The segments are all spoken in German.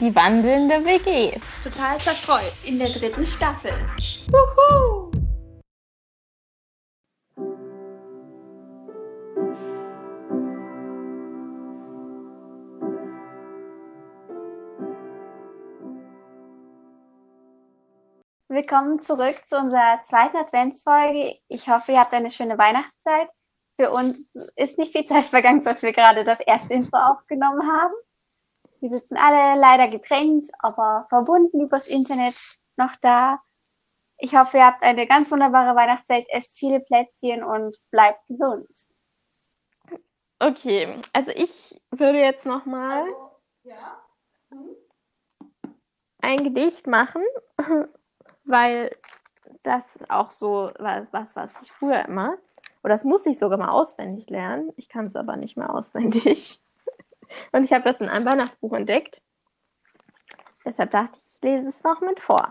Die wandelnde WG. Total zerstreut. In der dritten Staffel. Wuhu! Willkommen zurück zu unserer zweiten Adventsfolge. Ich hoffe, ihr habt eine schöne Weihnachtszeit. Für uns ist nicht viel Zeit vergangen, als wir gerade das erste Intro aufgenommen haben. Wir sitzen alle leider getrennt, aber verbunden übers Internet noch da. Ich hoffe, ihr habt eine ganz wunderbare Weihnachtszeit, esst viele Plätzchen und bleibt gesund. Okay, also ich würde jetzt nochmal Also, ja. Hm? ein Gedicht machen, weil das auch so was, was, was ich früher immer, oder das muss ich sogar mal auswendig lernen. Ich kann es aber nicht mehr auswendig. Und ich habe das in einem Weihnachtsbuch entdeckt. Deshalb dachte ich, ich lese es noch mit vor.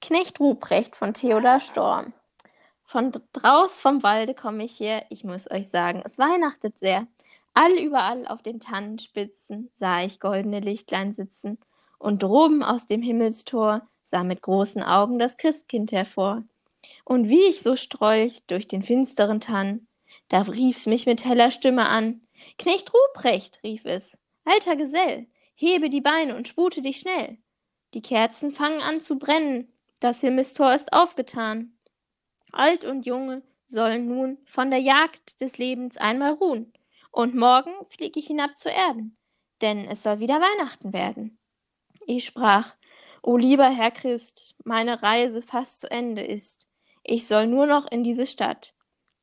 Knecht Ruprecht von Theodor Storm. Von draus vom Walde komme ich her, ich muss euch sagen, es weihnachtet sehr. All überall auf den Tannenspitzen sah ich goldene Lichtlein sitzen, und droben aus dem Himmelstor sah mit großen Augen das Christkind hervor. Und wie ich so strolch durch den finsteren Tann, da rief's mich mit heller Stimme an. Knecht Ruprecht, rief es, alter Gesell, hebe die Beine und spute dich schnell. Die Kerzen fangen an zu brennen, das Himmelstor ist aufgetan. Alt und Junge sollen nun von der Jagd des Lebens einmal ruhen, und morgen flieg ich hinab zur Erden, denn es soll wieder Weihnachten werden. Ich sprach, O lieber Herr Christ, meine Reise fast zu Ende ist, ich soll nur noch in diese Stadt,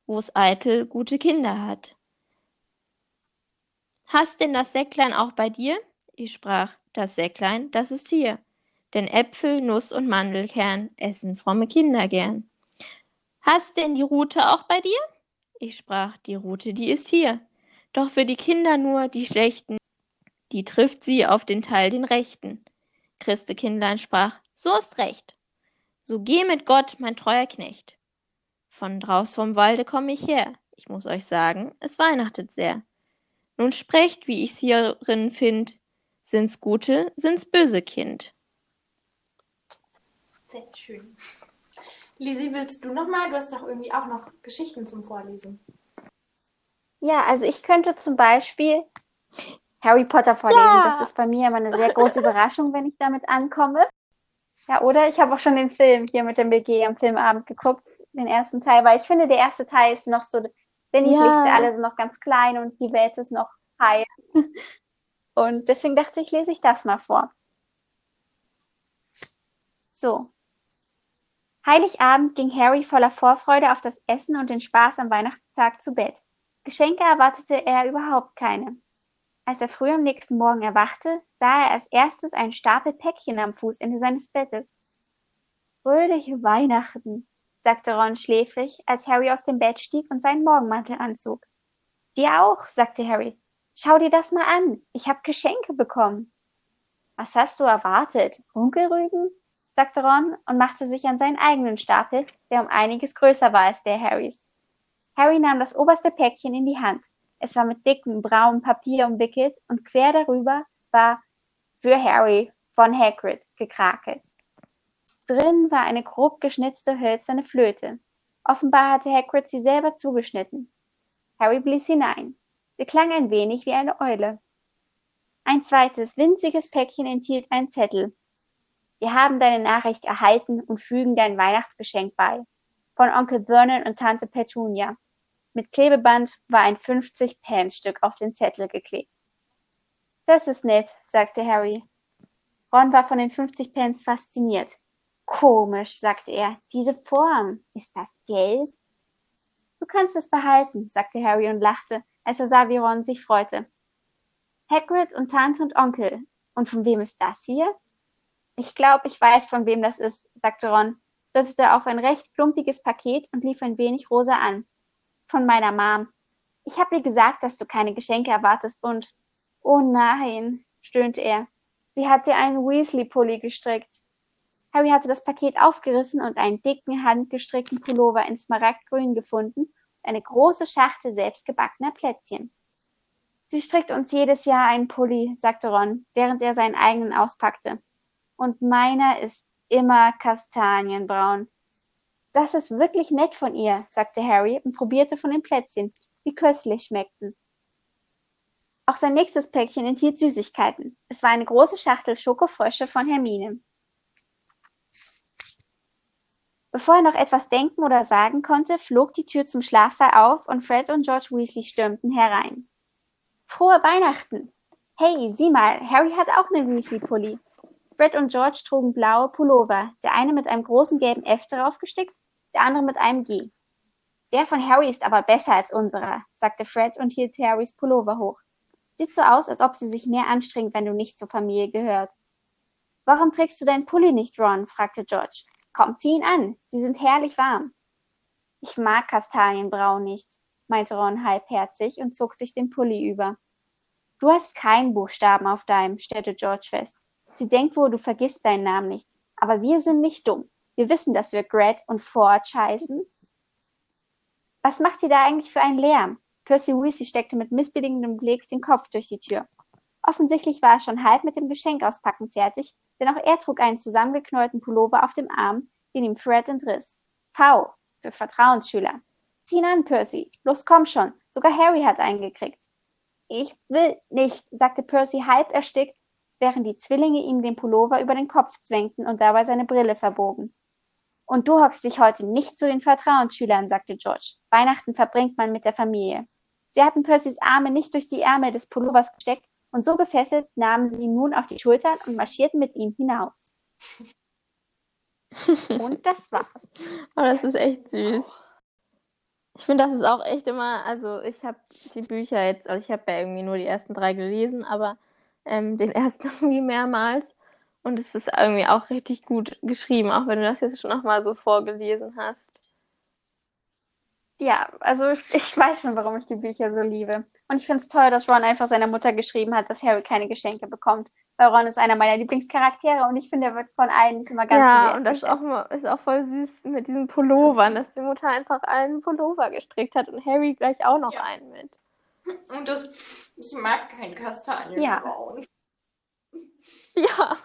wo's eitel gute Kinder hat. Hast denn das Säcklein auch bei dir? Ich sprach, das Säcklein, das ist hier, denn Äpfel, Nuss und Mandelkern essen fromme Kinder gern. Hast denn die Rute auch bei dir? Ich sprach, die Rute, die ist hier, doch für die Kinder nur die schlechten, die trifft sie auf den Teil den rechten. Christekindlein sprach, so ist recht. So geh mit Gott, mein treuer Knecht. Von draus vom Walde komm ich her. Ich muss euch sagen, es weihnachtet sehr. Nun sprecht, wie ich's hierin find. Sind's gute, sind's böse Kind. Sehr schön. Lisi, willst du noch mal? Du hast doch irgendwie auch noch Geschichten zum Vorlesen. Ja, also ich könnte zum Beispiel Harry Potter vorlesen. Ja. Das ist bei mir immer eine sehr große Überraschung, wenn ich damit ankomme. Ja, oder ich habe auch schon den Film hier mit dem BG am Filmabend geguckt, den ersten Teil, weil ich finde, der erste Teil ist noch so der niedlichste. Ja. Alle sind noch ganz klein und die Welt ist noch heil. Und deswegen dachte ich, lese ich das mal vor. So. Heiligabend ging Harry voller Vorfreude auf das Essen und den Spaß am Weihnachtstag zu Bett. Geschenke erwartete er überhaupt keine. Als er früh am nächsten Morgen erwachte, sah er als erstes einen Stapel Päckchen am Fußende seines Bettes. Fröhliche Weihnachten, sagte Ron schläfrig, als Harry aus dem Bett stieg und seinen Morgenmantel anzog. Dir auch, sagte Harry. Schau dir das mal an. Ich hab Geschenke bekommen. Was hast du erwartet? Runkelrüben? sagte Ron und machte sich an seinen eigenen Stapel, der um einiges größer war als der Harrys. Harry nahm das oberste Päckchen in die Hand. Es war mit dickem braunem Papier umwickelt und quer darüber war für Harry von Hagrid gekrakelt. Drin war eine grob geschnitzte hölzerne Flöte. Offenbar hatte Hagrid sie selber zugeschnitten. Harry blies hinein. Sie klang ein wenig wie eine Eule. Ein zweites, winziges Päckchen enthielt einen Zettel. Wir haben deine Nachricht erhalten und fügen dein Weihnachtsgeschenk bei. Von Onkel Vernon und Tante Petunia. Mit Klebeband war ein 50-Pence-Stück auf den Zettel geklebt. Das ist nett, sagte Harry. Ron war von den 50 Pence fasziniert. Komisch, sagte er. Diese Form. Ist das Geld? Du kannst es behalten, sagte Harry und lachte, als er sah, wie Ron sich freute. Hagrid und Tante und Onkel. Und von wem ist das hier? Ich glaube, ich weiß, von wem das ist, sagte Ron, deutete auf ein recht plumpiges Paket und lief ein wenig rosa an. Von meiner Mom. Ich habe ihr gesagt, dass du keine Geschenke erwartest und. Oh nein, stöhnte er. Sie hat dir einen Weasley-Pulli gestrickt. Harry hatte das Paket aufgerissen und einen dicken, handgestrickten Pullover in Smaragdgrün gefunden und eine große Schachtel selbstgebackener Plätzchen. Sie strickt uns jedes Jahr einen Pulli, sagte Ron, während er seinen eigenen auspackte. Und meiner ist immer kastanienbraun. Das ist wirklich nett von ihr, sagte Harry und probierte von den Plätzchen, die köstlich schmeckten. Auch sein nächstes Päckchen enthielt Süßigkeiten. Es war eine große Schachtel Schokofrösche von Hermine. Bevor er noch etwas denken oder sagen konnte, flog die Tür zum Schlafsaal auf und Fred und George Weasley stürmten herein. Frohe Weihnachten! Hey, sieh mal, Harry hat auch einen Weasley-Pulli. Fred und George trugen blaue Pullover, der eine mit einem großen gelben F darauf gestickt, der andere mit einem G. Der von Harry ist aber besser als unserer, sagte Fred und hielt Harrys Pullover hoch. Sieht so aus, als ob sie sich mehr anstrengt, wenn du nicht zur Familie gehört. Warum trägst du deinen Pulli nicht, Ron? fragte George. Komm, zieh ihn an. Sie sind herrlich warm. Ich mag Kastanienbraun nicht, meinte Ron halbherzig und zog sich den Pulli über. Du hast keinen Buchstaben auf deinem, stellte George fest. Sie denkt wohl, du vergisst deinen Namen nicht. Aber wir sind nicht dumm. Wir wissen, dass wir Gret und Forge heißen. Was macht ihr da eigentlich für einen Lärm? Percy Weasley steckte mit missbilligendem Blick den Kopf durch die Tür. Offensichtlich war er schon halb mit dem Geschenk auspacken fertig, denn auch er trug einen zusammengeknäulten Pullover auf dem Arm, den ihm Fred entriss. V für Vertrauensschüler. Zieh ihn an, Percy. Los, komm schon. Sogar Harry hat einen gekriegt. Ich will nicht, sagte Percy halb erstickt, während die Zwillinge ihm den Pullover über den Kopf zwängten und dabei seine Brille verbogen. Und du hockst dich heute nicht zu den Vertrauensschülern, sagte George. Weihnachten verbringt man mit der Familie. Sie hatten Percys Arme nicht durch die Ärmel des Pullovers gesteckt, und so gefesselt nahmen sie ihn nun auf die Schultern und marschierten mit ihm hinaus. und das war's. Oh, das ist echt süß. Ich finde, das ist auch echt immer, also ich habe die Bücher jetzt, also ich habe ja irgendwie nur die ersten drei gelesen, aber ähm, den ersten irgendwie mehrmals. Und es ist irgendwie auch richtig gut geschrieben, auch wenn du das jetzt schon nochmal so vorgelesen hast. Ja, also ich weiß schon, warum ich die Bücher so liebe. Und ich finde es toll, dass Ron einfach seiner Mutter geschrieben hat, dass Harry keine Geschenke bekommt. Weil Ron ist einer meiner Lieblingscharaktere und ich finde, er wird von allen nicht immer ganz ja, und das ist auch, ist auch voll süß mit diesen Pullovern, dass die Mutter einfach einen Pullover gestrickt hat und Harry gleich auch noch ja. einen mit. Und das, ich mag kein Kastanienbraun. Ja. ja.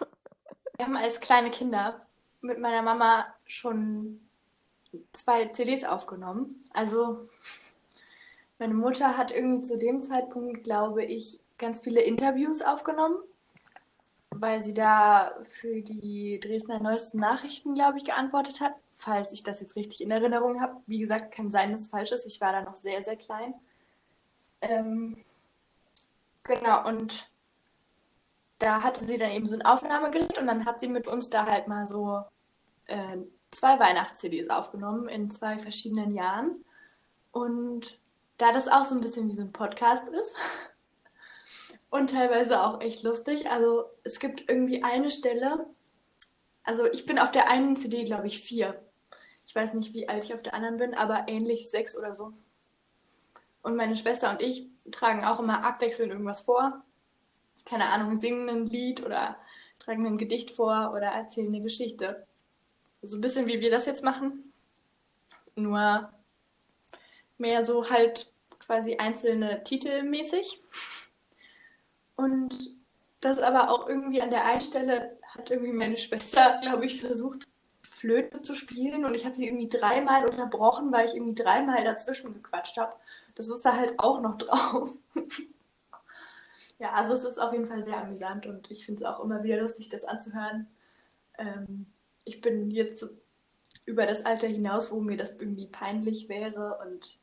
Wir haben als kleine Kinder mit meiner Mama schon zwei CDs aufgenommen. Also meine Mutter hat irgendwie zu dem Zeitpunkt, glaube ich, ganz viele Interviews aufgenommen, weil sie da für die Dresdner Neuesten Nachrichten, glaube ich, geantwortet hat. Falls ich das jetzt richtig in Erinnerung habe. Wie gesagt, kann sein, dass es falsch ist. Ich war da noch sehr, sehr klein. Ähm, genau, und da hatte sie dann eben so ein Aufnahmegerät und dann hat sie mit uns da halt mal so äh, zwei Weihnachts-CDs aufgenommen in zwei verschiedenen Jahren. Und da das auch so ein bisschen wie so ein Podcast ist und teilweise auch echt lustig, also es gibt irgendwie eine Stelle, also ich bin auf der einen CD, glaube ich, vier. Ich weiß nicht, wie alt ich auf der anderen bin, aber ähnlich sechs oder so. Und meine Schwester und ich tragen auch immer abwechselnd irgendwas vor. Keine Ahnung, singen ein Lied oder tragen ein Gedicht vor oder erzählen eine Geschichte. So ein bisschen wie wir das jetzt machen. Nur mehr so halt quasi einzelne Titel mäßig. Und das aber auch irgendwie an der einen Stelle hat irgendwie meine Schwester, glaube ich, versucht, Flöte zu spielen und ich habe sie irgendwie dreimal unterbrochen, weil ich irgendwie dreimal dazwischen gequatscht habe. Das ist da halt auch noch drauf. ja, also es ist auf jeden Fall sehr amüsant und ich finde es auch immer wieder lustig, das anzuhören. Ähm, ich bin jetzt über das Alter hinaus, wo mir das irgendwie peinlich wäre und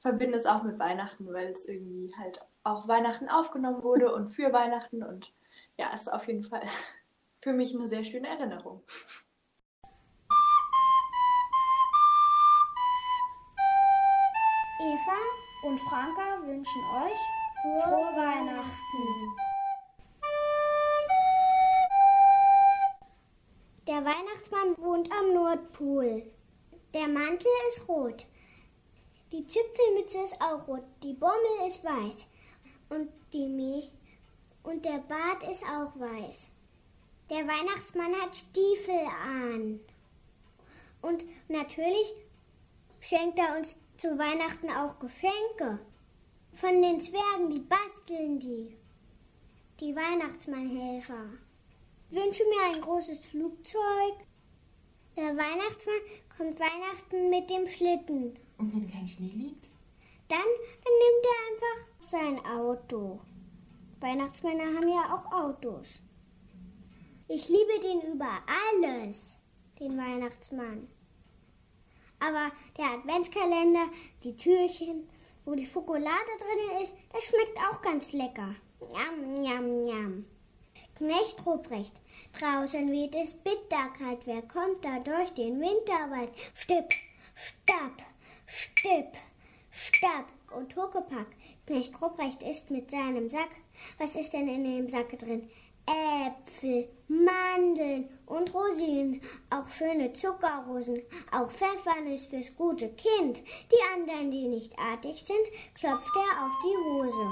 verbinde es auch mit Weihnachten, weil es irgendwie halt auch Weihnachten aufgenommen wurde und für Weihnachten und ja, ist auf jeden Fall für mich eine sehr schöne Erinnerung. Eva und Franka wünschen euch frohe Weihnachten. Der Weihnachtsmann wohnt am Nordpol. Der Mantel ist rot. Die Zipfelmütze ist auch rot. Die Bommel ist weiß. Und, die Me und der Bart ist auch weiß. Der Weihnachtsmann hat Stiefel an. Und natürlich schenkt er uns zu Weihnachten auch Geschenke. Von den Zwergen, die basteln die. Die Weihnachtsmannhelfer. Wünsche mir ein großes Flugzeug. Der Weihnachtsmann kommt Weihnachten mit dem Schlitten. Und wenn kein Schnee liegt? Dann, dann nimmt er einfach sein Auto. Weihnachtsmänner haben ja auch Autos. Ich liebe den über alles, den Weihnachtsmann. Aber der Adventskalender, die Türchen, wo die Schokolade drin ist, das schmeckt auch ganz lecker. Njam, njam, njam. Knecht Ruprecht, draußen weht es bitterkalt. Wer kommt da durch den Winterwald? Stipp, stapp, stipp, stapp und Huckepack. Knecht Ruprecht ist mit seinem Sack. Was ist denn in dem Sack drin? Äpfel, Mandeln und Rosinen, auch schöne Zuckerrosen, auch Pfeffernuss fürs gute Kind. Die anderen, die nicht artig sind, klopft er auf die Hose.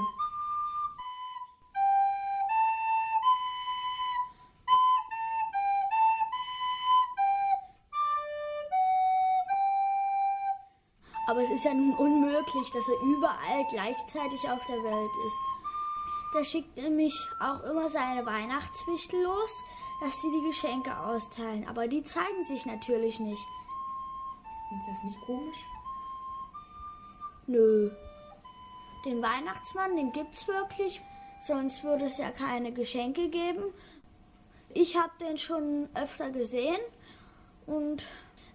Aber es ist ja nun unmöglich, dass er überall gleichzeitig auf der Welt ist. Der schickt nämlich auch immer seine Weihnachtswichtel los, dass sie die Geschenke austeilen. Aber die zeigen sich natürlich nicht. Ist das nicht komisch? Nö. Den Weihnachtsmann, den gibt's wirklich, sonst würde es ja keine Geschenke geben. Ich habe den schon öfter gesehen und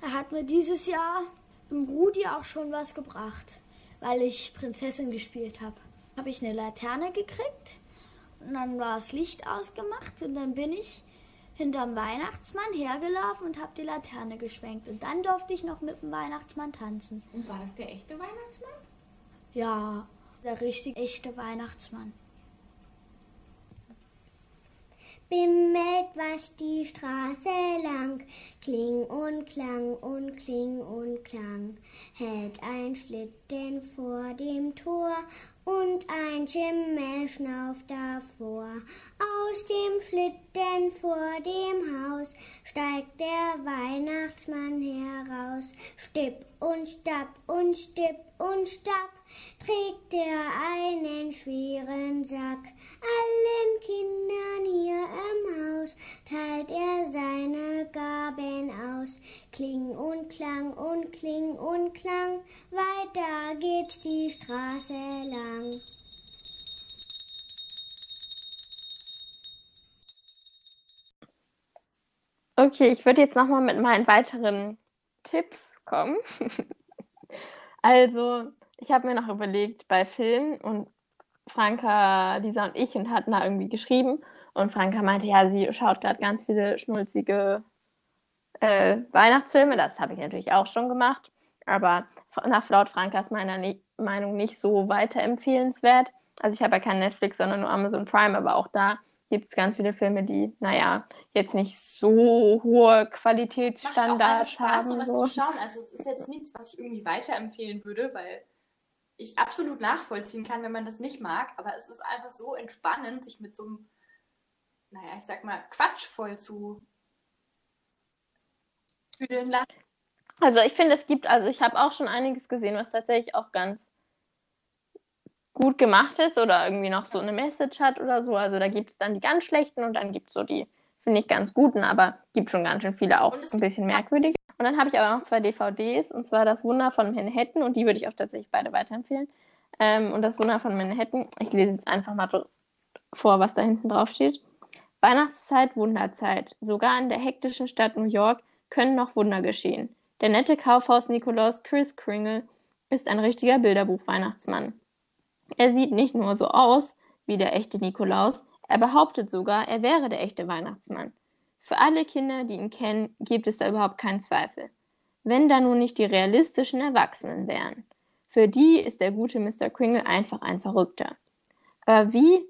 er hat mir dieses Jahr im Rudi auch schon was gebracht, weil ich Prinzessin gespielt habe. Habe ich eine Laterne gekriegt und dann war das Licht ausgemacht und dann bin ich hinterm Weihnachtsmann hergelaufen und habe die Laterne geschwenkt und dann durfte ich noch mit dem Weihnachtsmann tanzen. Und war das der echte Weihnachtsmann? Ja, der richtig echte Weihnachtsmann. Bimmelt was die Straße lang, Kling und Klang und Kling und Klang, hält ein Schlitten vor dem Tor und ein Schimmel schnauft davor. Aus dem Schlitten vor dem Haus steigt der Weihnachtsmann heraus. Stipp und stapp und stipp und stapp trägt er einen schweren Sack. Allen Kindern hier im Haus teilt er seine Gaben aus. Kling und Klang und Kling und Klang, weiter geht's die Straße lang. Okay, ich würde jetzt nochmal mit meinen weiteren Tipps kommen. also, ich habe mir noch überlegt, bei Filmen und Franka, Lisa und ich und hatten da irgendwie geschrieben und Franka meinte, ja, sie schaut gerade ganz viele schnulzige äh, Weihnachtsfilme. Das habe ich natürlich auch schon gemacht, aber nach laut Frankas meiner nicht, Meinung nicht so weiterempfehlenswert. Also ich habe ja kein Netflix, sondern nur Amazon Prime, aber auch da gibt es ganz viele Filme, die, naja, jetzt nicht so hohe Qualitätsstandards Macht auch Spaß, haben. sowas So. zu schauen. Also es ist jetzt nichts, was ich irgendwie weiterempfehlen würde, weil ich absolut nachvollziehen kann, wenn man das nicht mag. Aber es ist einfach so entspannend, sich mit so einem, naja, ich sag mal, Quatsch voll zu fühlen lassen. Also ich finde, es gibt, also ich habe auch schon einiges gesehen, was tatsächlich auch ganz gut gemacht ist oder irgendwie noch so eine Message hat oder so. Also da gibt es dann die ganz schlechten und dann gibt es so die, finde ich, ganz guten, aber gibt schon ganz schön viele auch ein bisschen merkwürdige. Und dann habe ich aber noch zwei DVDs und zwar Das Wunder von Manhattan und die würde ich auch tatsächlich beide weiterempfehlen. Ähm, und Das Wunder von Manhattan, ich lese jetzt einfach mal vor, was da hinten drauf steht. Weihnachtszeit, Wunderzeit. Sogar in der hektischen Stadt New York können noch Wunder geschehen. Der nette Kaufhaus-Nikolaus Chris Kringle ist ein richtiger Bilderbuch-Weihnachtsmann. Er sieht nicht nur so aus wie der echte Nikolaus, er behauptet sogar, er wäre der echte Weihnachtsmann. Für alle Kinder, die ihn kennen, gibt es da überhaupt keinen Zweifel. Wenn da nun nicht die realistischen Erwachsenen wären. Für die ist der gute Mr. Kringle einfach ein Verrückter. Aber wie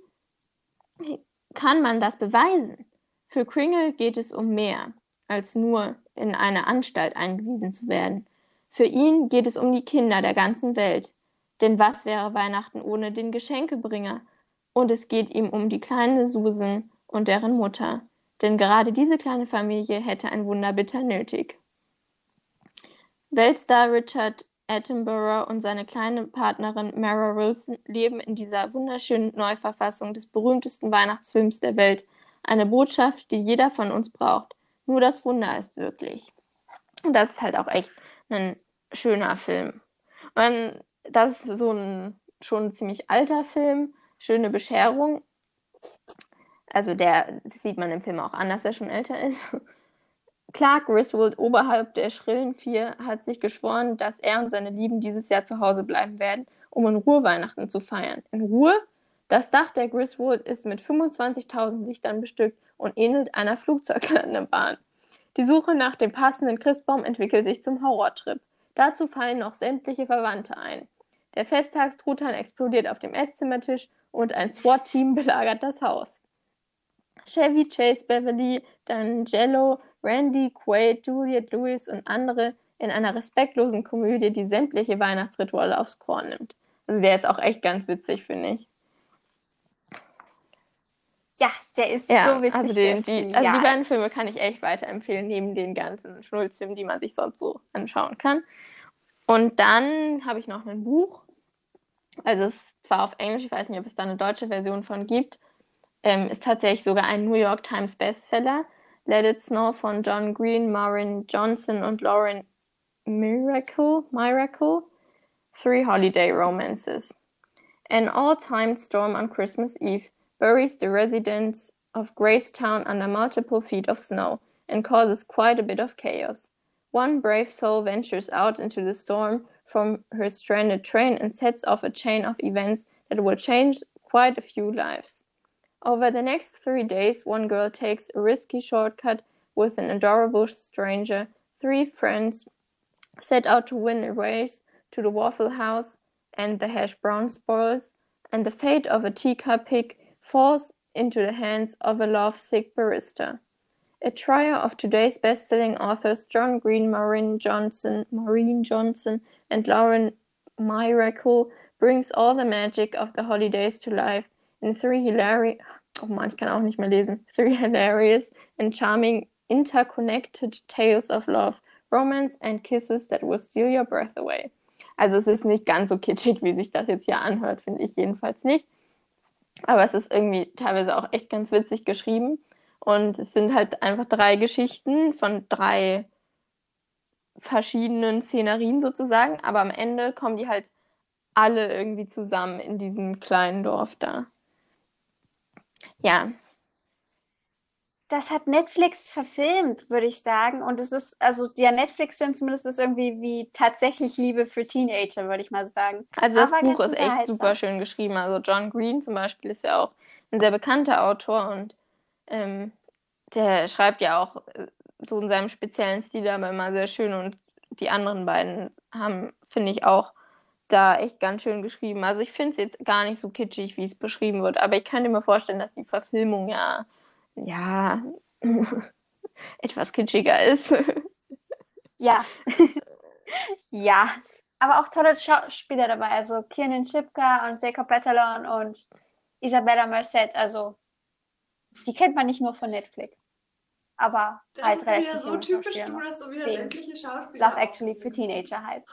kann man das beweisen? Für Kringle geht es um mehr, als nur in eine Anstalt eingewiesen zu werden. Für ihn geht es um die Kinder der ganzen Welt. Denn was wäre Weihnachten ohne den Geschenkebringer? Und es geht ihm um die kleine Susan und deren Mutter. Denn gerade diese kleine Familie hätte ein Wunder bitter nötig. Weltstar Richard Attenborough und seine kleine Partnerin Mara Wilson leben in dieser wunderschönen Neuverfassung des berühmtesten Weihnachtsfilms der Welt. Eine Botschaft, die jeder von uns braucht. Nur das Wunder ist wirklich. Und das ist halt auch echt ein schöner Film. Und das ist so ein schon ziemlich alter Film, schöne Bescherung. Also der das sieht man im Film auch an, dass er schon älter ist. Clark Griswold, oberhalb der schrillen Vier, hat sich geschworen, dass er und seine Lieben dieses Jahr zu Hause bleiben werden, um in Ruhe Weihnachten zu feiern. In Ruhe? Das Dach der Griswold ist mit 25.000 Lichtern bestückt und ähnelt einer Flugzeuglandebahn. Die Suche nach dem passenden Christbaum entwickelt sich zum Horrortrip. Dazu fallen noch sämtliche Verwandte ein. Der Festtagstruthahn explodiert auf dem Esszimmertisch und ein SWAT-Team belagert das Haus. Chevy Chase Beverly, D'Angelo, Randy Quaid, Juliette Lewis und andere in einer respektlosen Komödie, die sämtliche Weihnachtsrituale aufs Korn nimmt. Also der ist auch echt ganz witzig, finde ich. Ja, der ist Ja, so witzig. also, den, die, also die beiden Filme kann ich echt weiterempfehlen, neben den ganzen Schnulzfilmen, die man sich sonst so anschauen kann. Und dann habe ich noch ein Buch. Also es ist zwar auf Englisch, ich weiß nicht, ob es da eine deutsche Version von gibt. Ähm, ist tatsächlich sogar ein New York Times Bestseller. Let It Snow von John Green, Maureen Johnson und Lauren Miracle, Miracle. Three Holiday Romances. An all-time storm on Christmas Eve buries the residents of Gracetown under multiple feet of snow and causes quite a bit of chaos. One brave soul ventures out into the storm from her stranded train and sets off a chain of events that will change quite a few lives. Over the next three days, one girl takes a risky shortcut with an adorable stranger. Three friends set out to win a race to the Waffle House and the hash brown spoils, and the fate of a teacup pig falls into the hands of a lovesick barista. A trio of today's best-selling authors John Green, Maureen Johnson, Maureen Johnson, and Lauren Miracle brings all the magic of the holidays to life in three hilarious, oh man, ich kann auch nicht mehr lesen, three hilarious and charming interconnected tales of love, romance and kisses that will steal your breath away. Also es ist nicht ganz so kitschig, wie sich das jetzt hier anhört, finde ich jedenfalls nicht. Aber es ist irgendwie teilweise auch echt ganz witzig geschrieben. Und es sind halt einfach drei Geschichten von drei verschiedenen Szenerien sozusagen. Aber am Ende kommen die halt alle irgendwie zusammen in diesem kleinen Dorf da. Ja, Das hat Netflix verfilmt, würde ich sagen. Und es ist, also der Netflix-Film zumindest ist irgendwie wie tatsächlich Liebe für Teenager, würde ich mal sagen. also das Aber Buch ist echt super schön geschrieben. Also John Green zum Beispiel ist ja auch ein sehr bekannter Autor und ähm, der schreibt ja auch äh, so in seinem speziellen Stil aber immer sehr schön und die anderen beiden haben, finde ich, auch da echt ganz schön geschrieben. Also ich finde es jetzt gar nicht so kitschig, wie es beschrieben wird, aber ich könnte mir vorstellen, dass die Verfilmung ja, ja, etwas kitschiger ist. Ja. ja. Aber auch tolle Schauspieler dabei. Also Kiernan Shipka und Jacob Batalon und Isabella Merced. Also die kennt man nicht nur von Netflix. Aber Das halt ist relativ wieder so typisch Schauspieler du, dass du wieder sämtliche Schauspieler Love Actually für Teenager halt.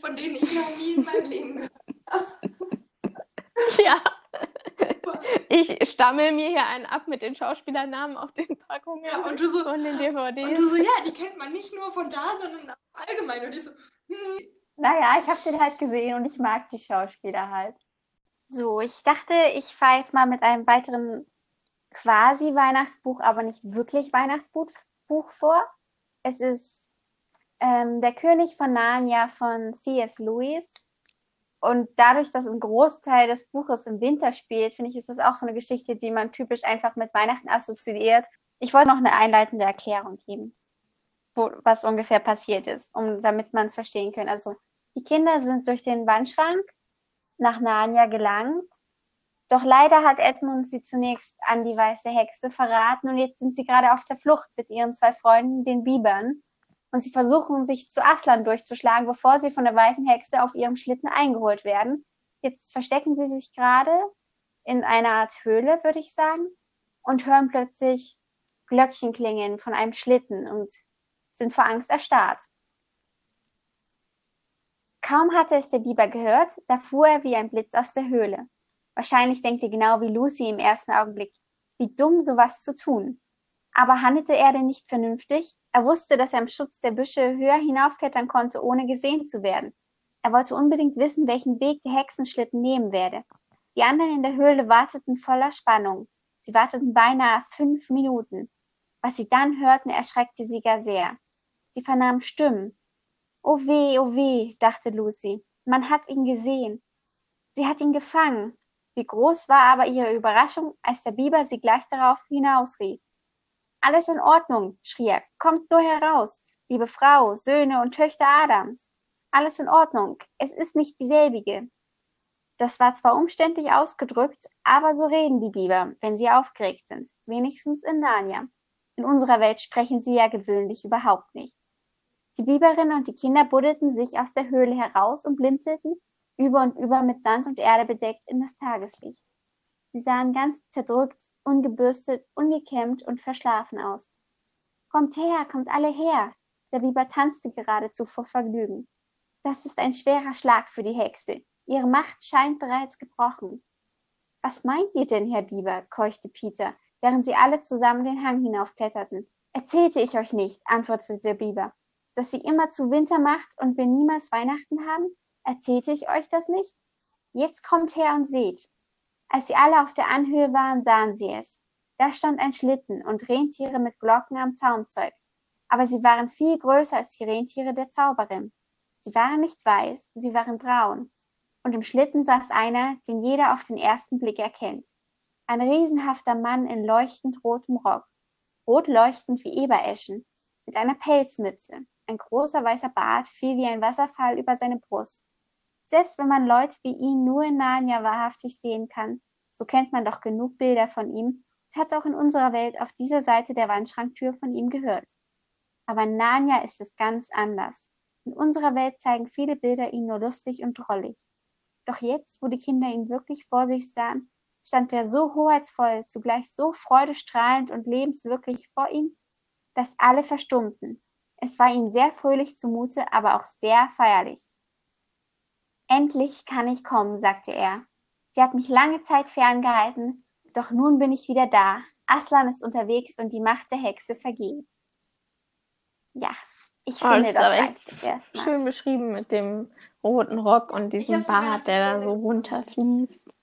Von denen ich noch nie in meinem Leben gehört Ja. Ich stammel mir hier einen ab mit den Schauspielernamen auf den Packungen Ja, und du so, von den und du DVDs. so, ja, die kennt man nicht nur von da, sondern allgemein. Und ich so, hm, Naja, ich habe den halt gesehen und ich mag die Schauspieler halt. So, ich dachte, ich fahre jetzt mal mit einem weiteren quasi Weihnachtsbuch, aber nicht wirklich Weihnachtsbuch Buch vor. Es ist ähm, Der König von Narnia von C.S. Lewis. Und dadurch, dass ein Großteil des Buches im Winter spielt, finde ich, ist das auch so eine Geschichte, die man typisch einfach mit Weihnachten assoziiert. Ich wollte noch eine einleitende Erklärung geben, wo, was ungefähr passiert ist, um, damit man es verstehen kann. Also, die Kinder sind durch den Wandschrank nach Narnia gelangt. Doch leider hat Edmund sie zunächst an die weiße Hexe verraten und jetzt sind sie gerade auf der Flucht mit ihren zwei Freunden, den Bibern. Und sie versuchen, sich zu Aslan durchzuschlagen, bevor sie von der weißen Hexe auf ihrem Schlitten eingeholt werden. Jetzt verstecken sie sich gerade in einer Art Höhle, würde ich sagen, und hören plötzlich Glöckchen klingen von einem Schlitten und sind vor Angst erstarrt. Kaum hatte es der Biber gehört, da fuhr er wie ein Blitz aus der Höhle. Wahrscheinlich denkt er genau wie Lucy im ersten Augenblick, wie dumm sowas zu tun. Aber handelte er denn nicht vernünftig? Er wusste, dass er im Schutz der Büsche höher hinaufklettern konnte, ohne gesehen zu werden. Er wollte unbedingt wissen, welchen Weg der Hexenschlitten nehmen werde. Die anderen in der Höhle warteten voller Spannung. Sie warteten beinahe fünf Minuten. Was sie dann hörten, erschreckte sie gar sehr. Sie vernahmen Stimmen. Oh weh, oh weh, dachte Lucy. Man hat ihn gesehen. Sie hat ihn gefangen. Wie groß war aber ihre Überraschung, als der Biber sie gleich darauf hinausrief. Alles in Ordnung, schrie er. Kommt nur heraus, liebe Frau, Söhne und Töchter Adams. Alles in Ordnung. Es ist nicht dieselbige. Das war zwar umständlich ausgedrückt, aber so reden die Biber, wenn sie aufgeregt sind. Wenigstens in Narnia. In unserer Welt sprechen sie ja gewöhnlich überhaupt nicht. Die Biberinnen und die Kinder buddelten sich aus der Höhle heraus und blinzelten, über und über mit Sand und Erde bedeckt, in das Tageslicht. Sie sahen ganz zerdrückt, ungebürstet, ungekämmt und verschlafen aus. Kommt her, kommt alle her! Der Biber tanzte geradezu vor Vergnügen. Das ist ein schwerer Schlag für die Hexe. Ihre Macht scheint bereits gebrochen. Was meint ihr denn, Herr Biber? keuchte Peter, während sie alle zusammen den Hang hinaufkletterten. Erzählte ich euch nicht, antwortete der Biber, dass sie immer zu Winter macht und wir niemals Weihnachten haben? Erzählte ich euch das nicht? Jetzt kommt her und seht. Als sie alle auf der Anhöhe waren, sahen sie es. Da stand ein Schlitten und Rentiere mit Glocken am Zaumzeug. Aber sie waren viel größer als die Rentiere der Zauberin. Sie waren nicht weiß, sie waren braun. Und im Schlitten saß einer, den jeder auf den ersten Blick erkennt. Ein riesenhafter Mann in leuchtend rotem Rock, rot leuchtend wie Ebereschen, mit einer Pelzmütze. Ein großer weißer Bart fiel wie ein Wasserfall über seine Brust. Selbst wenn man Leute wie ihn nur in Narnia wahrhaftig sehen kann, so kennt man doch genug Bilder von ihm und hat auch in unserer Welt auf dieser Seite der Wandschranktür von ihm gehört. Aber in Narnia ist es ganz anders. In unserer Welt zeigen viele Bilder ihn nur lustig und drollig. Doch jetzt, wo die Kinder ihn wirklich vor sich sahen, stand er so hoheitsvoll, zugleich so freudestrahlend und lebenswirklich vor ihnen, dass alle verstummten. Es war ihnen sehr fröhlich zumute, aber auch sehr feierlich. Endlich kann ich kommen, sagte er. Sie hat mich lange Zeit ferngehalten, doch nun bin ich wieder da. Aslan ist unterwegs und die Macht der Hexe vergeht. Ja, ich Oh, finde das ist das reicht erstmal. Schön beschrieben mit dem roten Rock und diesem Bart, der da so runterfließt.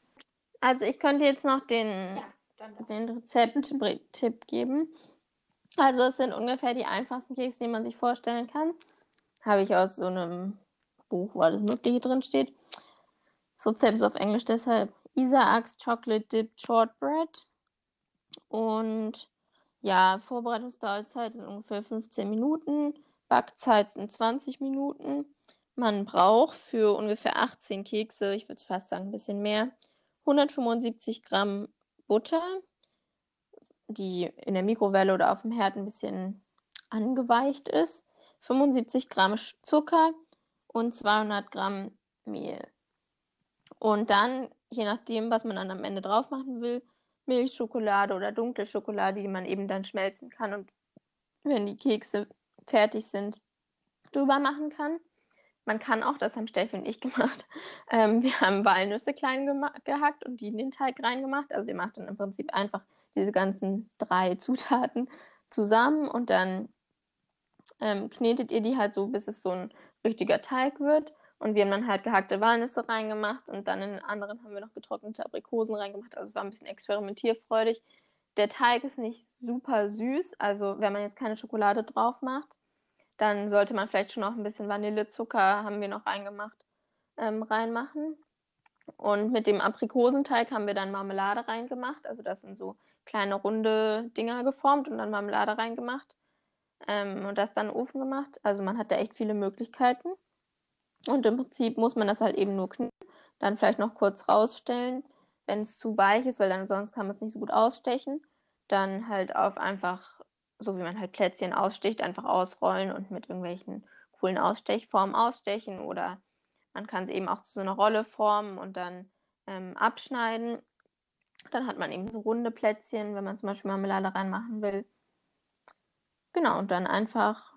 Also ich könnte jetzt noch den, Ja, das. den Rezept-Tipp geben. Also es sind ungefähr die einfachsten Kekse, die man sich vorstellen kann. Habe ich aus so einem Buch, wo alles Mögliche drin steht. Rezept ist auf Englisch deshalb Isaac's Chocolate Dipped Shortbread. Und ja, Vorbereitungsdauerzeit sind ungefähr 15 Minuten. Backzeit sind 20 Minuten. Man braucht für ungefähr 18 Kekse, ich würde fast sagen ein bisschen mehr, 175 Gramm Butter, die in der Mikrowelle oder auf dem Herd ein bisschen angeweicht ist, 75 Gramm Zucker und 200 Gramm Mehl. Und dann, je nachdem, was man dann am Ende drauf machen will, Milchschokolade oder dunkle Schokolade, die man eben dann schmelzen kann und wenn die Kekse fertig sind, drüber machen kann. Man kann auch, das haben Steffi und ich gemacht, ähm, wir haben Walnüsse klein gehackt und die in den Teig reingemacht. Also ihr macht dann im Prinzip einfach diese ganzen drei Zutaten zusammen und dann ähm, knetet ihr die halt so, bis es so ein richtiger Teig wird. Und wir haben dann halt gehackte Walnüsse reingemacht und dann in den anderen haben wir noch getrocknete Aprikosen reingemacht. Also war ein bisschen experimentierfreudig. Der Teig ist nicht super süß, also wenn man jetzt keine Schokolade drauf macht, dann sollte man vielleicht schon noch ein bisschen Vanillezucker, haben wir noch reingemacht, ähm, reinmachen. Und mit dem Aprikosenteig haben wir dann Marmelade reingemacht. Also das sind so kleine runde Dinger geformt und dann Marmelade reingemacht. Ähm, und das dann in den Ofen gemacht. Also man hat da echt viele Möglichkeiten. Und im Prinzip muss man das halt eben nur kneten, dann vielleicht noch kurz rausstellen, wenn es zu weich ist, weil dann sonst kann man es nicht so gut ausstechen. Dann halt auf einfach, so wie man halt Plätzchen aussticht, einfach ausrollen und mit irgendwelchen coolen Ausstechformen ausstechen oder man kann es eben auch zu so einer Rolle formen und dann ähm, abschneiden. Dann hat man eben so runde Plätzchen, wenn man zum Beispiel Marmelade reinmachen will. Genau, und dann einfach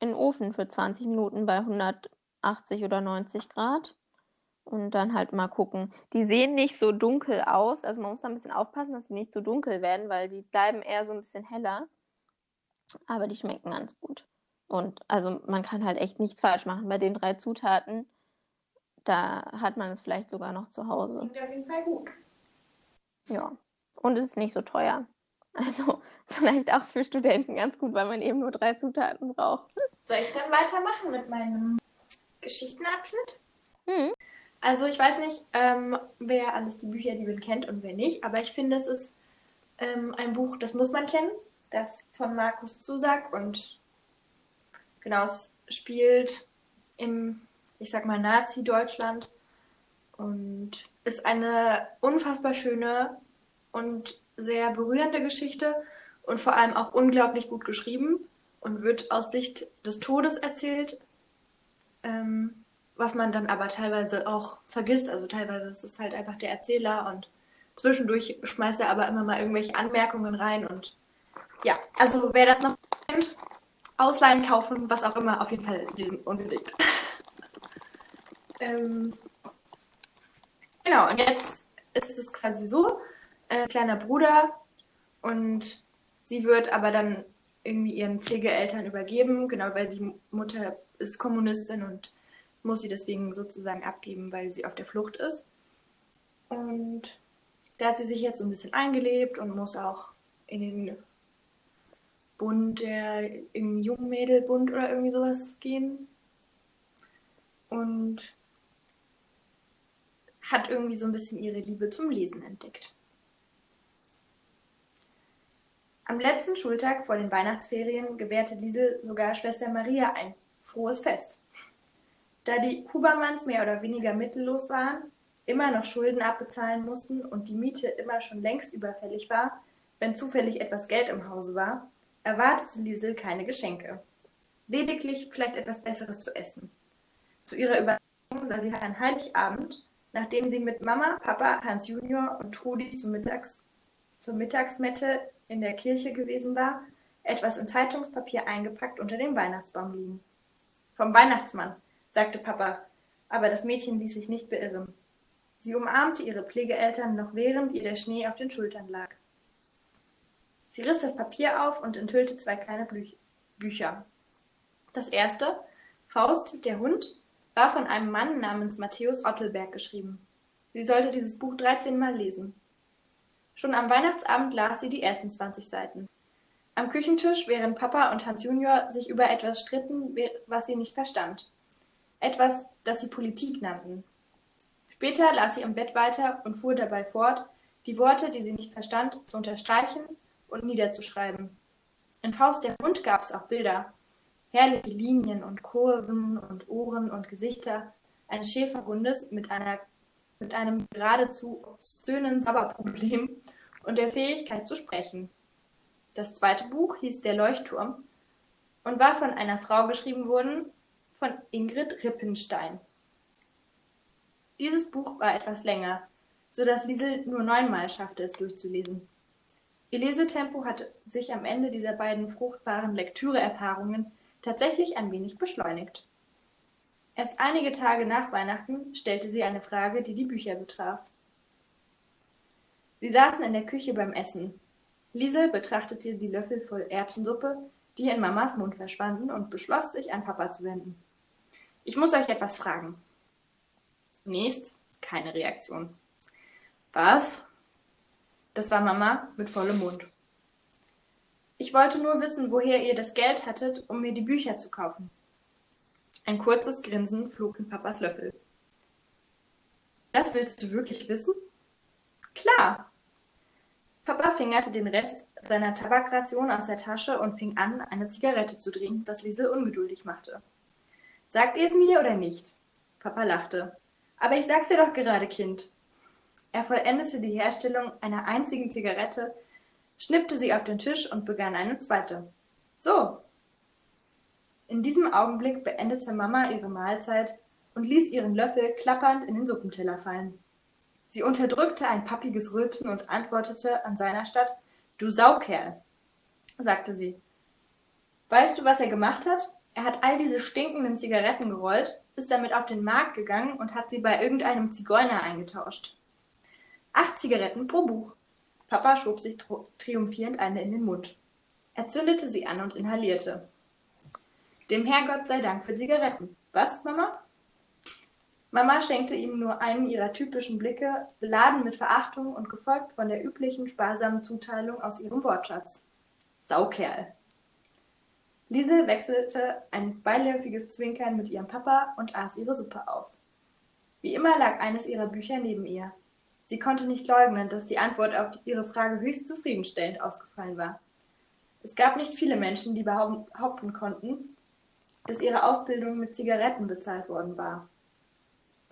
in den Ofen für 20 Minuten bei 80 oder 90 Grad. Und dann halt mal gucken. Die sehen nicht so dunkel aus. Also man muss da ein bisschen aufpassen, dass sie nicht so dunkel werden, weil die bleiben eher so ein bisschen heller. Aber die schmecken ganz gut. Und also man kann halt echt nichts falsch machen. Bei den drei Zutaten, da hat man es vielleicht sogar noch zu Hause. Klingt auf jeden Fall gut. Ja. Und es ist nicht so teuer. Also vielleicht auch für Studenten ganz gut, weil man eben nur drei Zutaten braucht. Soll ich dann weitermachen mit meinem Geschichtenabschnitt? Hm. Also ich weiß nicht, ähm, wer alles die Bücher Lieben kennt und wer nicht, aber ich finde, es ist ähm, ein Buch, das muss man kennen. Das von Markus Zusack und genau, es spielt im, ich sag mal, Nazi-Deutschland und ist eine unfassbar schöne und sehr berührende Geschichte und vor allem auch unglaublich gut geschrieben und wird aus Sicht des Todes erzählt, ähm, was man dann aber teilweise auch vergisst. Also teilweise ist es halt einfach der Erzähler und zwischendurch schmeißt er aber immer mal irgendwelche Anmerkungen rein und ja, also wer das noch kennt, ausleihen, kaufen, was auch immer, auf jeden Fall lesen, unbedingt. ähm, genau, und jetzt ist es quasi so, äh, kleiner Bruder und sie wird aber dann irgendwie ihren Pflegeeltern übergeben, genau, weil die Mutter ist Kommunistin und muss sie deswegen sozusagen abgeben, weil sie auf der Flucht ist. Und da hat sie sich jetzt so ein bisschen eingelebt und muss auch in den Bund, der im Jungmädelbund oder irgendwie sowas gehen. Und hat irgendwie so ein bisschen ihre Liebe zum Lesen entdeckt. Am letzten Schultag vor den Weihnachtsferien gewährte Liesel sogar Schwester Maria ein frohes Fest. Da die Hubermanns mehr oder weniger mittellos waren, immer noch Schulden abbezahlen mussten und die Miete immer schon längst überfällig war, wenn zufällig etwas Geld im Hause war, erwartete Liesel keine Geschenke. Lediglich vielleicht etwas Besseres zu essen. Zu ihrer Überraschung sah sie an Heiligabend, nachdem sie mit Mama, Papa, Hans Junior und Trudi zum Mittags, zur Mittagsmette in der Kirche gewesen war, etwas in Zeitungspapier eingepackt unter dem Weihnachtsbaum liegen. Vom Weihnachtsmann, sagte Papa, aber das Mädchen ließ sich nicht beirren. Sie umarmte ihre Pflegeeltern noch während ihr der Schnee auf den Schultern lag. Sie riss das Papier auf und enthüllte zwei kleine Blü Bücher. Das erste, Faust, der Hund, war von einem Mann namens Matthäus Ottelberg geschrieben. Sie sollte dieses Buch 13 Mal lesen. Schon am Weihnachtsabend las sie die ersten 20 Seiten. Am Küchentisch, während Papa und Hans Junior sich über etwas stritten, was sie nicht verstand. Etwas, das sie Politik nannten. Später las sie im Bett weiter und fuhr dabei fort, die Worte, die sie nicht verstand, zu unterstreichen und niederzuschreiben. In Faust der Hund gab es auch Bilder. Herrliche Linien und Kurven und Ohren und Gesichter eines Schäferhundes mit einer mit einem geradezu obszönen Sabberproblem und der Fähigkeit zu sprechen. Das zweite Buch hieß Der Leuchtturm und war von einer Frau geschrieben worden, von Ingrid Rippenstein. Dieses Buch war etwas länger, so dass Liesel nur neunmal schaffte, es durchzulesen. Ihr Lesetempo hatte sich am Ende dieser beiden fruchtbaren Lektüreerfahrungen tatsächlich ein wenig beschleunigt. Erst einige Tage nach Weihnachten stellte sie eine Frage, die die Bücher betraf. Sie saßen in der Küche beim Essen. Liesel betrachtete die Löffel voll Erbsensuppe, die in Mamas Mund verschwanden, und beschloss, sich an Papa zu wenden. Ich muss euch etwas fragen. Zunächst keine Reaktion. Was? Das war Mama mit vollem Mund. Ich wollte nur wissen, woher ihr das Geld hattet, um mir die Bücher zu kaufen. Ein kurzes Grinsen flog in Papas Löffel. Das willst du wirklich wissen? Klar. Papa fingerte den Rest seiner Tabakration aus der Tasche und fing an, eine Zigarette zu drehen, was Liesel ungeduldig machte. Sagt ihr es mir oder nicht? Papa lachte. Aber ich sag's dir doch gerade, Kind. Er vollendete die Herstellung einer einzigen Zigarette, schnippte sie auf den Tisch und begann eine zweite. So, in diesem Augenblick beendete Mama ihre Mahlzeit und ließ ihren Löffel klappernd in den Suppenteller fallen. Sie unterdrückte ein pappiges Rülpsen und antwortete an seiner Statt Du Saukerl, sagte sie. Weißt du, was er gemacht hat? Er hat all diese stinkenden Zigaretten gerollt ist damit auf den Markt gegangen und hat sie bei irgendeinem Zigeuner eingetauscht. Acht Zigaretten pro Buch. Papa schob sich triumphierend eine in den Mund. Er zündete sie an und inhalierte. Dem Herrgott sei Dank für Zigaretten. Was, Mama? Mama schenkte ihm nur einen ihrer typischen Blicke, beladen mit Verachtung und gefolgt von der üblichen sparsamen Zuteilung aus ihrem Wortschatz. Saukerl. Liesel wechselte ein beiläufiges Zwinkern mit ihrem Papa und aß ihre Suppe auf. Wie immer lag eines ihrer Bücher neben ihr. Sie konnte nicht leugnen, dass die Antwort auf ihre Frage höchst zufriedenstellend ausgefallen war. Es gab nicht viele Menschen, die behaupten konnten, dass ihre Ausbildung mit Zigaretten bezahlt worden war.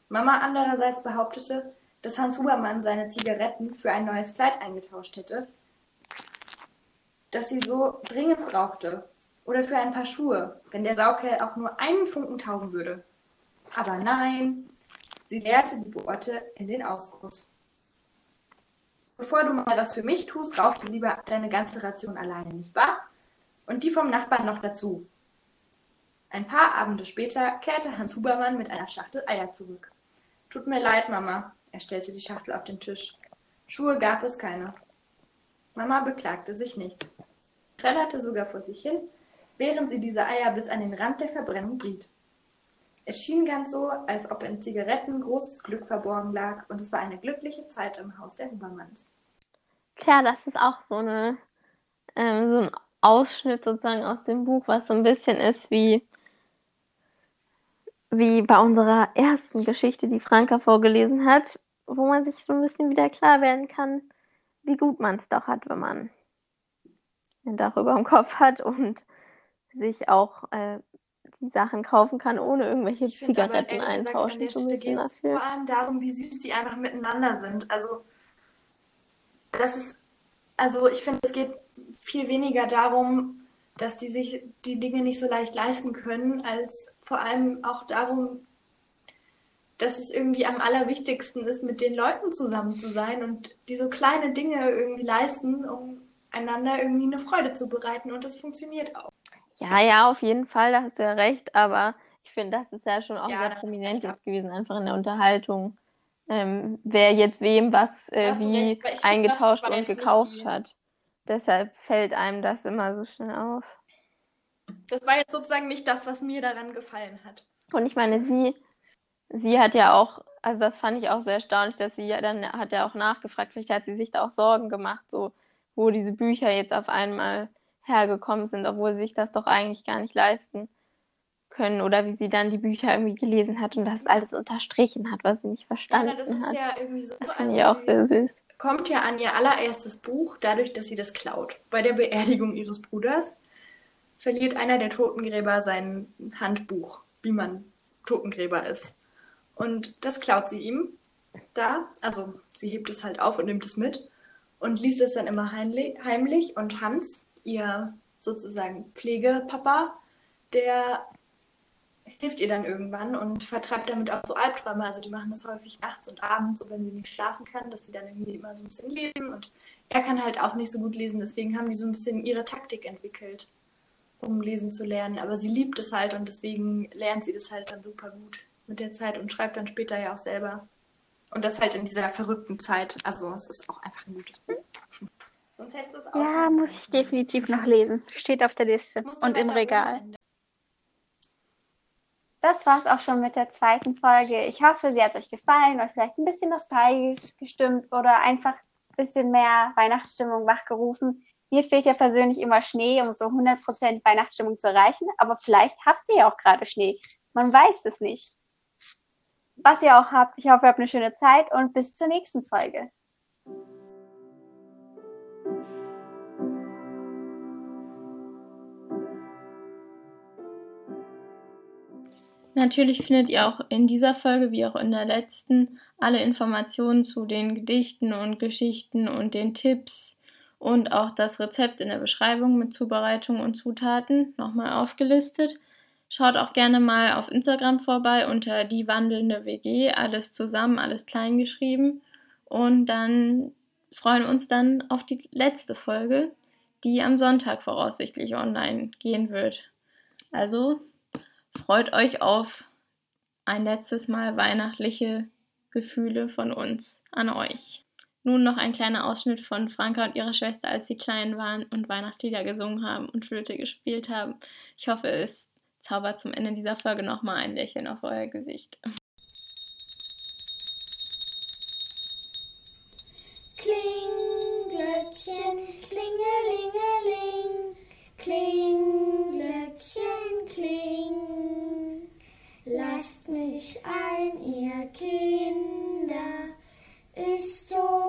Mama andererseits behauptete, dass Hans Hubermann seine Zigaretten für ein neues Kleid eingetauscht hätte, das sie so dringend brauchte, oder für ein paar Schuhe, wenn der Saukerl auch nur einen Funken taugen würde. Aber nein, sie leerte die Worte in den Ausguss. Bevor du mal was für mich tust, rauchst du lieber deine ganze Ration alleine, nicht wahr? Und die vom Nachbarn noch dazu. Ein paar Abende später kehrte Hans Hubermann mit einer Schachtel Eier zurück. Tut mir leid, Mama. Er stellte die Schachtel auf den Tisch. Schuhe gab es keine. Mama beklagte sich nicht. Trällerte sogar vor sich hin, während sie diese Eier bis an den Rand der Verbrennung briet. Es schien ganz so, als ob in Zigaretten großes Glück verborgen lag, und es war eine glückliche Zeit im Haus der Hubermanns. Tja, das ist auch so, eine, ähm, so ein Ausschnitt sozusagen aus dem Buch, was so ein bisschen ist wie, wie bei unserer ersten Geschichte, die Franka vorgelesen hat, wo man sich so ein bisschen wieder klar werden kann, wie gut man es doch hat, wenn man ein Dach über dem Kopf hat und sich auch äh, die Sachen kaufen kann, ohne irgendwelche ich Zigaretten aber, eintauschen gesagt, zu müssen dafür. Vor allem darum, wie süß die einfach miteinander sind. Also das ist, also ich finde, es geht viel weniger darum, dass die sich die Dinge nicht so leicht leisten können, als vor allem auch darum, dass es irgendwie am allerwichtigsten ist, mit den Leuten zusammen zu sein und die so kleine Dinge irgendwie leisten, um einander irgendwie eine Freude zu bereiten und das funktioniert auch. Ja, ja, auf jeden Fall, da hast du ja recht, aber ich finde, das ist ja schon auch ja, sehr prominent jetzt gewesen, einfach in der Unterhaltung, ähm, wer jetzt wem was äh, wie recht, eingetauscht und gekauft hat. Deshalb fällt einem das immer so schnell auf. Das war jetzt sozusagen nicht das, was mir daran gefallen hat. Und ich meine, sie, sie hat ja auch, also das fand ich auch sehr erstaunlich, dass sie ja dann hat ja auch nachgefragt, vielleicht hat sie sich da auch Sorgen gemacht, so wo diese Bücher jetzt auf einmal hergekommen sind, obwohl sie sich das doch eigentlich gar nicht leisten können oder wie sie dann die Bücher irgendwie gelesen hat und das alles unterstrichen hat, was sie nicht verstanden hat. Ja, das ist hat. ja irgendwie so. Das also ich auch sehr süß. Kommt ja an ihr allererstes Buch, dadurch, dass sie das klaut. Bei der Beerdigung ihres Bruders verliert einer der Totengräber sein Handbuch, wie man Totengräber ist. Und das klaut sie ihm da. Also sie hebt es halt auf und nimmt es mit und liest es dann immer heimlich. Und Hans, ihr sozusagen Pflegepapa, der hilft ihr dann irgendwann und vertreibt damit auch so Albträume. Also die machen das häufig nachts und abends, so wenn sie nicht schlafen kann, dass sie dann irgendwie immer so ein bisschen lesen. Und er kann halt auch nicht so gut lesen, deswegen haben die so ein bisschen ihre Taktik entwickelt, um lesen zu lernen. Aber sie liebt es halt und deswegen lernt sie das halt dann super gut mit der Zeit und schreibt dann später ja auch selber. Und das halt in dieser verrückten Zeit. Also es ist auch einfach ein gutes Buch. Sonst hättest du es auch. Ja, muss ich definitiv noch lesen. Steht auf der Liste und im Regal. Das war's auch schon mit der zweiten Folge. Ich hoffe, sie hat euch gefallen, euch vielleicht ein bisschen nostalgisch gestimmt oder einfach ein bisschen mehr Weihnachtsstimmung wachgerufen. Mir fehlt ja persönlich immer Schnee, um so 100% Weihnachtsstimmung zu erreichen, aber vielleicht habt ihr ja auch gerade Schnee. Man weiß es nicht. Was ihr auch habt, ich hoffe, ihr habt eine schöne Zeit und bis zur nächsten Folge. Natürlich findet ihr auch in dieser Folge wie auch in der letzten alle Informationen zu den Gedichten und Geschichten und den Tipps und auch das Rezept in der Beschreibung mit Zubereitung und Zutaten nochmal aufgelistet. Schaut auch gerne mal auf Instagram vorbei unter die wandelnde WG, alles zusammen, alles klein geschrieben. Und dann freuen uns dann auf die letzte Folge, die am Sonntag voraussichtlich online gehen wird. Also freut euch auf ein letztes Mal weihnachtliche Gefühle von uns an euch. Nun noch ein kleiner Ausschnitt von Franka und ihrer Schwester, als sie klein waren und Weihnachtslieder gesungen haben und Flöte gespielt haben. Ich hoffe, es zaubert zum Ende dieser Folge nochmal ein Lächeln auf euer Gesicht. Mich ein, ihr Kinder, ist so